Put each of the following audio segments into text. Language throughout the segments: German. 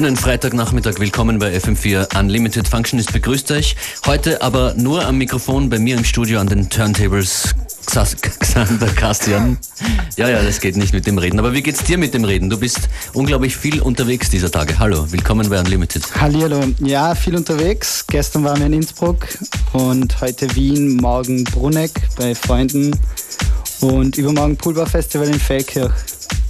Schönen Freitagnachmittag, willkommen bei FM4 Unlimited Functionist begrüßt euch. Heute aber nur am Mikrofon bei mir im Studio an den Turntables Xander Kastian. Ja, ja, das geht nicht mit dem Reden. Aber wie geht's dir mit dem Reden? Du bist unglaublich viel unterwegs dieser Tage. Hallo, willkommen bei Unlimited. Hallihallo. Ja, viel unterwegs. Gestern waren wir in Innsbruck und heute Wien, morgen Bruneck bei Freunden und übermorgen Poolbar Festival in Feldkirch.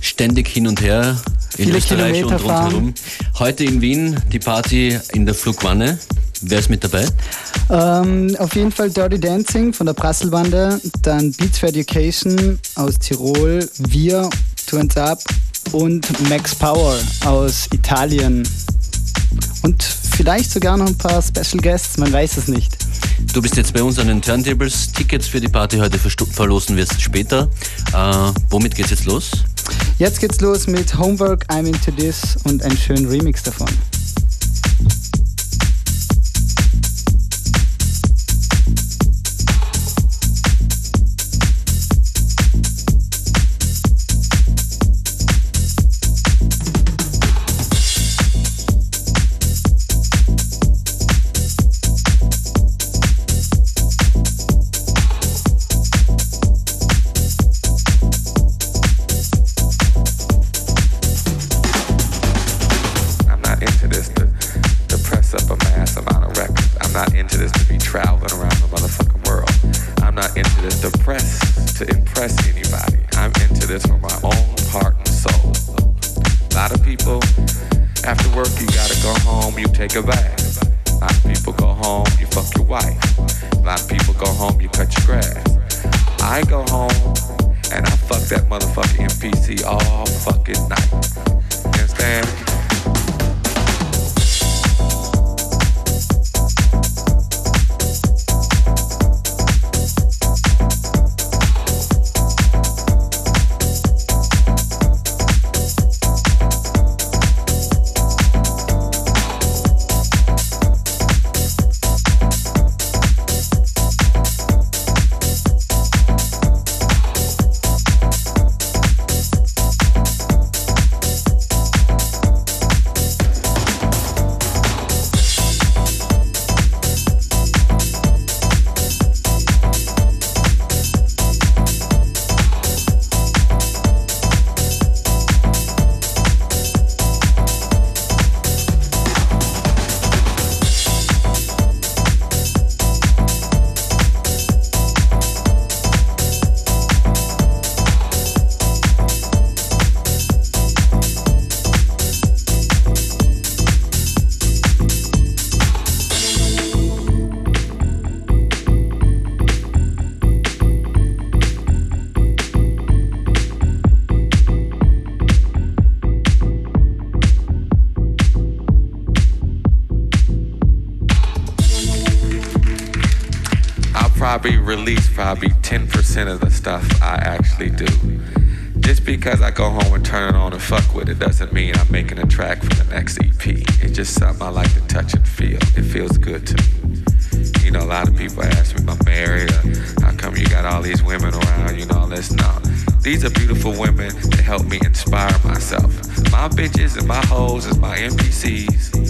Ständig hin und her Viele Österreich Kilometer und rundherum. Heute in Wien die Party in der Flugwanne. Wer ist mit dabei? Ähm, auf jeden Fall Dirty Dancing von der Prasselbande, dann Beats for Education aus Tirol, Wir, Turns Up und Max Power aus Italien. Und vielleicht sogar noch ein paar Special Guests, man weiß es nicht. Du bist jetzt bei uns an den Turntables. Tickets für die Party heute verlosen wir später. Äh, womit geht's jetzt los? Jetzt geht's los mit Homework, I'm Into This und einen schönen Remix davon. Probably release probably 10% of the stuff I actually do. Just because I go home and turn it on and fuck with it doesn't mean I'm making a track for the next EP. It's just something I like to touch and feel. It feels good to me. You know, a lot of people ask me I'm married or how come you got all these women around, you know, all this. No. These are beautiful women that help me inspire myself. My bitches and my hoes is my MPCs,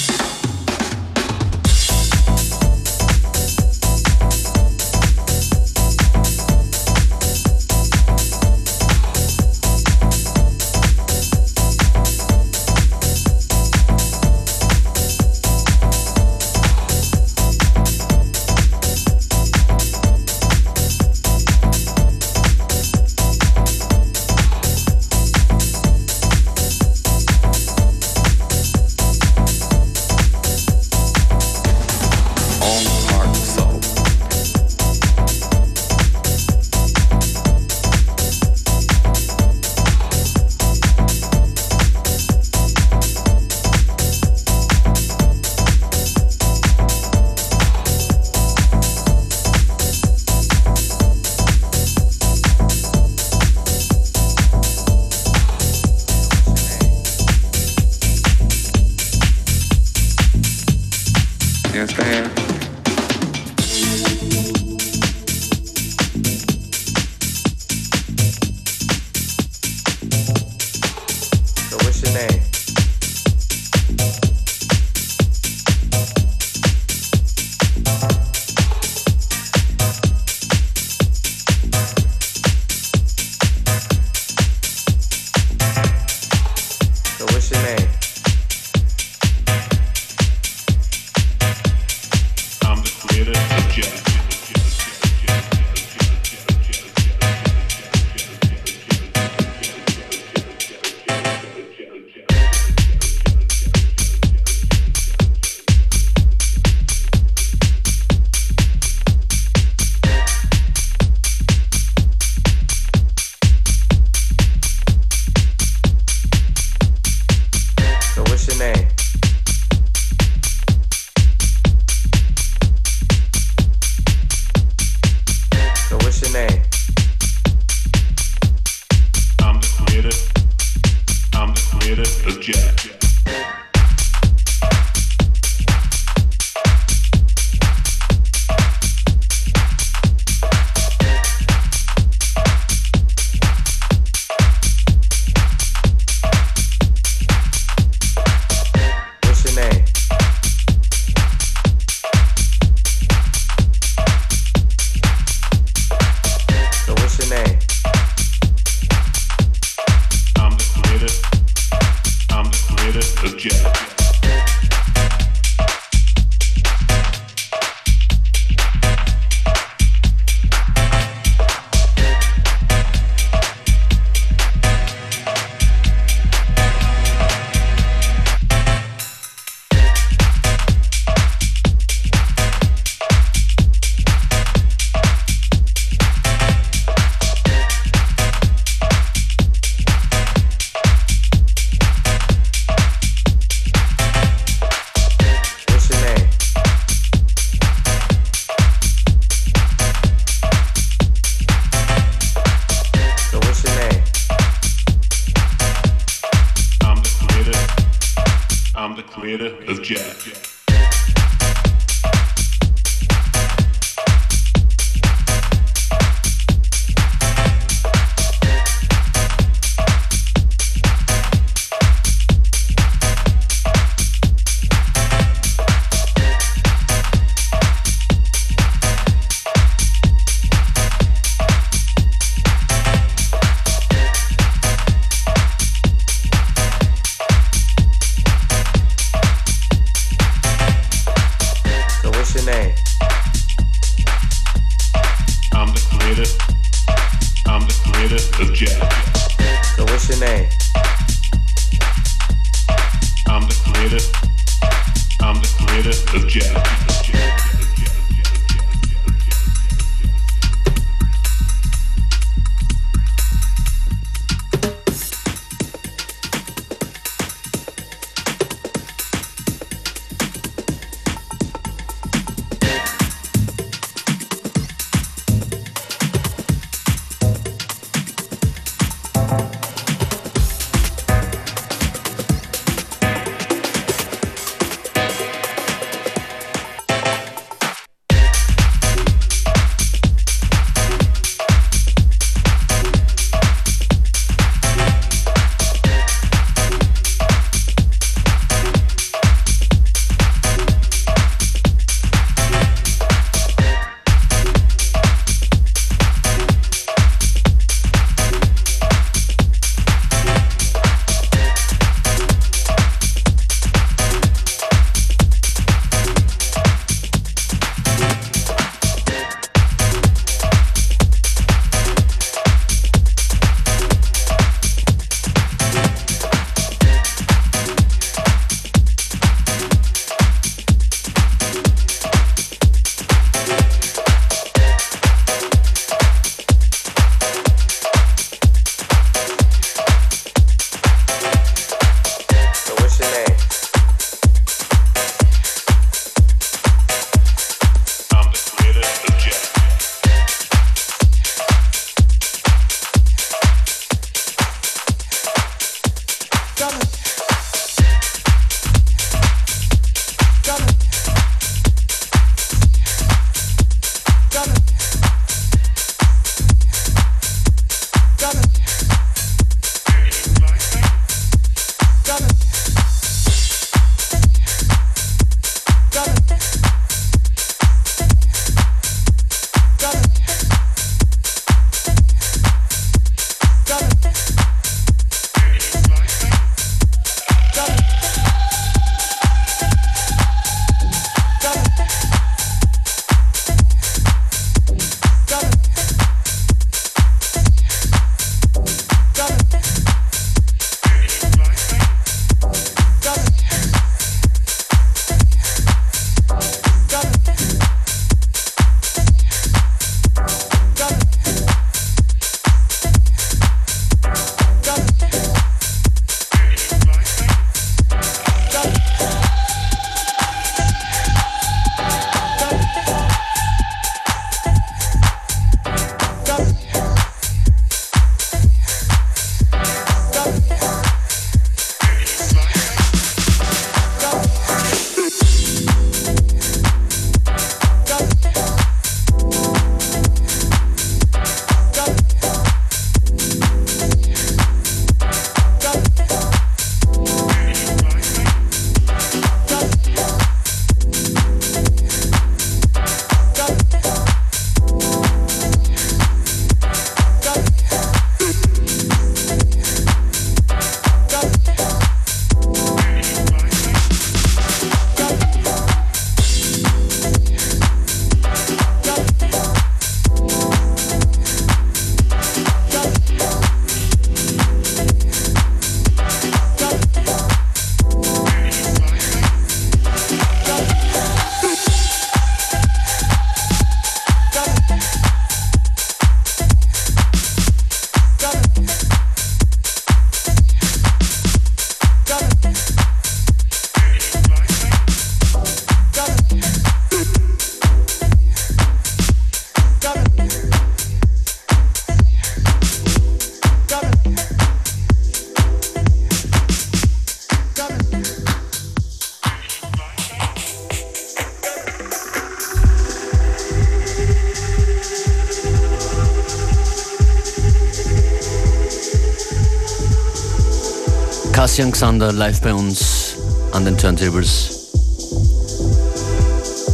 Kassian Xander live bei uns an den Turntables.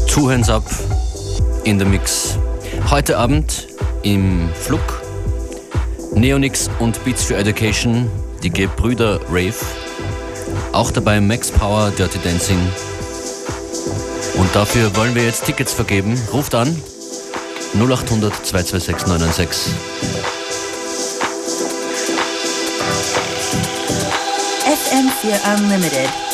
Two Hands Up in the Mix. Heute Abend im Flug Neonix und Beats for Education, die Gebrüder Rave. Auch dabei Max Power, Dirty Dancing. Und dafür wollen wir jetzt Tickets vergeben. Ruft an 0800 226 996. FM4 Unlimited.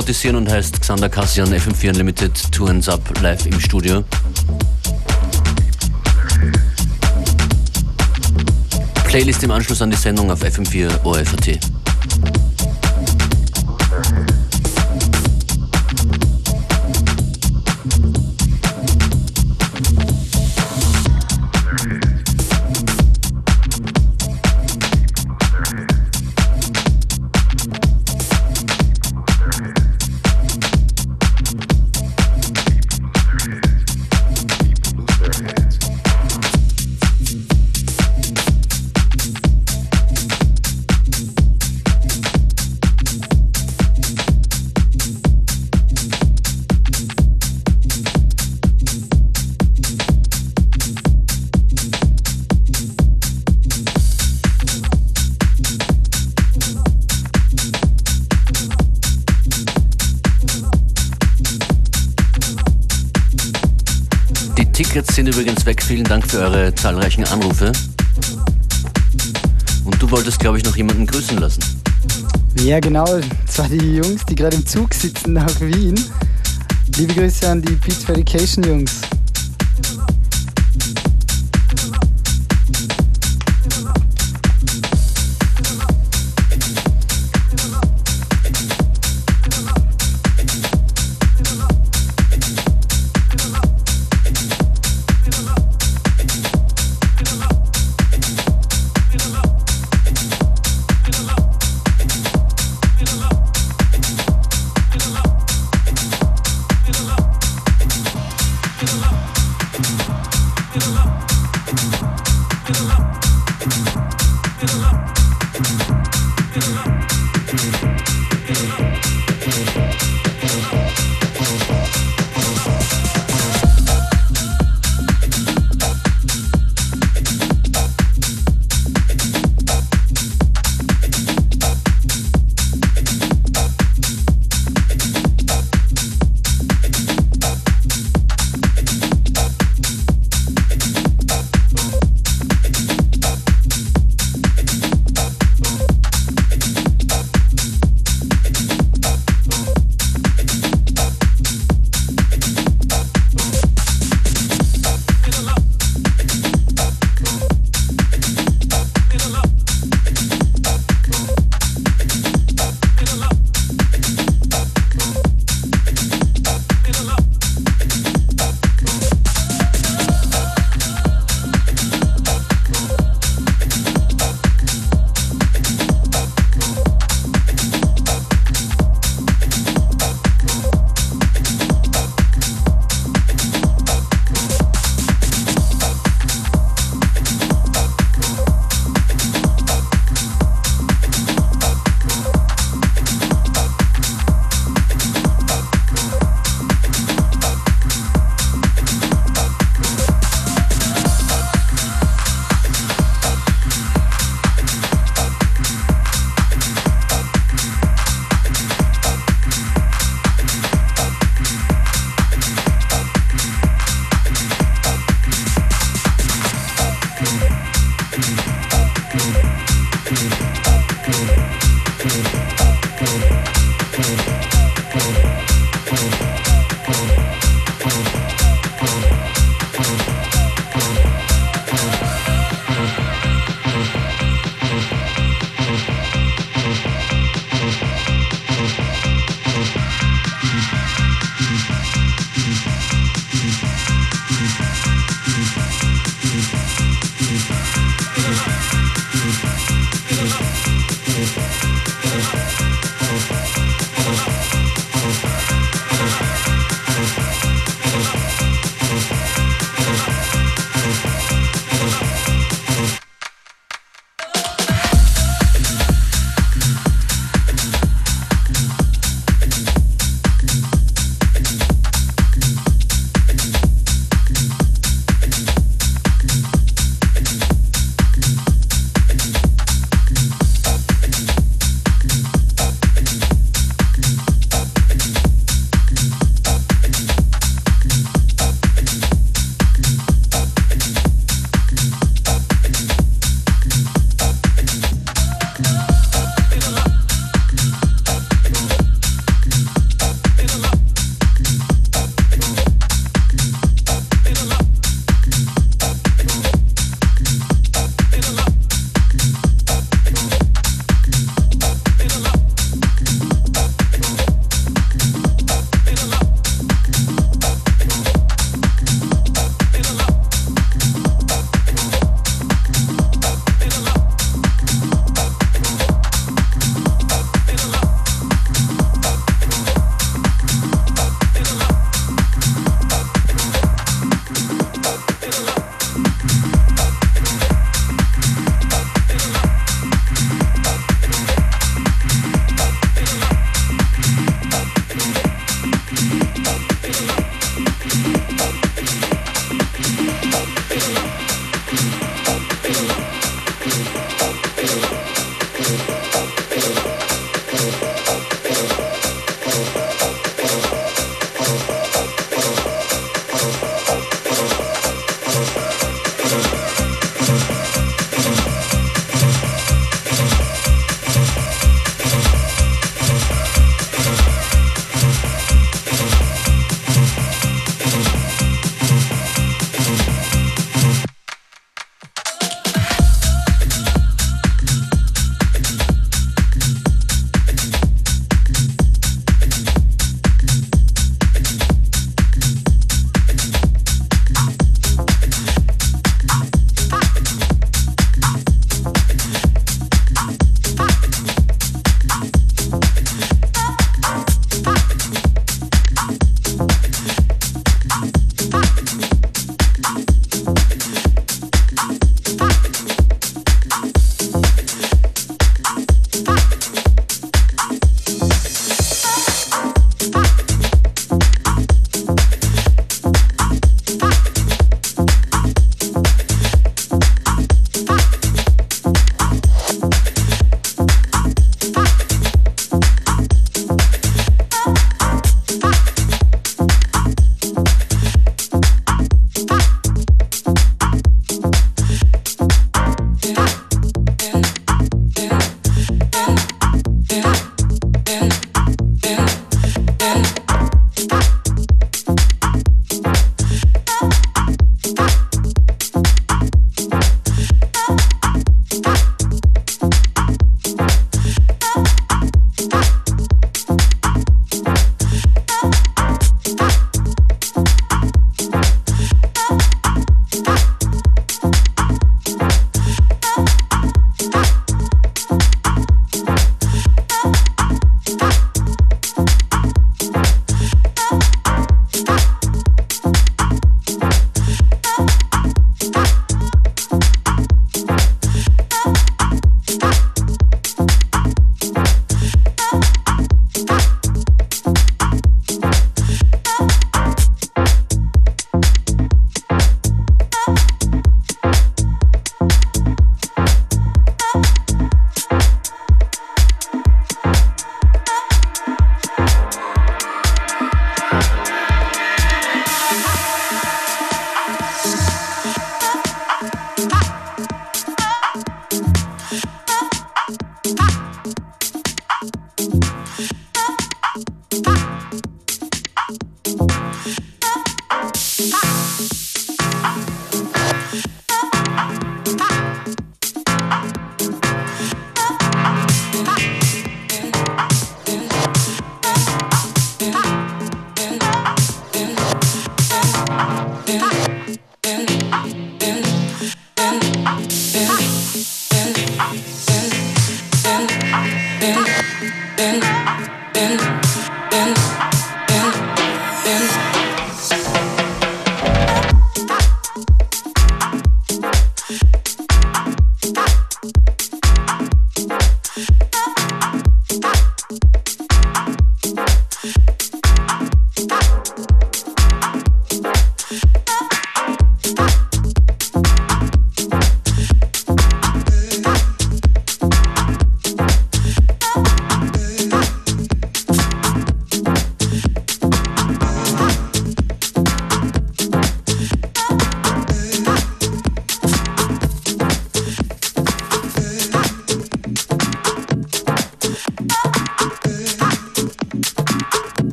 Hypnotisieren und heißt Xander Kassian, FM4 Unlimited, Hands Up, live im Studio. Playlist im Anschluss an die Sendung auf FM4 OFAT. Sind übrigens weg. Vielen Dank für eure zahlreichen Anrufe. Und du wolltest, glaube ich, noch jemanden grüßen lassen. Ja, genau. Zwar die Jungs, die gerade im Zug sitzen nach Wien. Liebe Grüße an die Beats Jungs.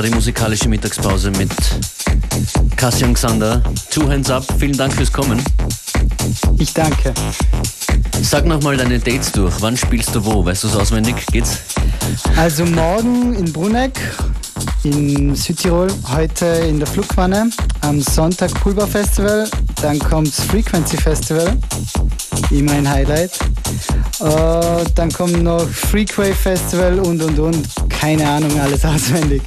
War die musikalische Mittagspause mit Cassian Xander. Two Hands Up, vielen Dank fürs Kommen. Ich danke. Sag nochmal deine Dates durch. Wann spielst du wo? Weißt du es auswendig? Geht's? Also morgen in Bruneck in Südtirol, heute in der Flugwanne, am Sonntag Pulver Festival, dann kommt's Frequency Festival, immer ein Highlight. Äh, dann kommt noch Freakwave Festival und und und, keine Ahnung, alles auswendig.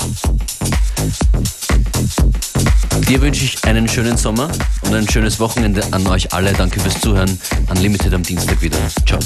Dir wünsche ich einen schönen Sommer und ein schönes Wochenende an euch alle. Danke fürs Zuhören. Unlimited am Dienstag wieder. Ciao.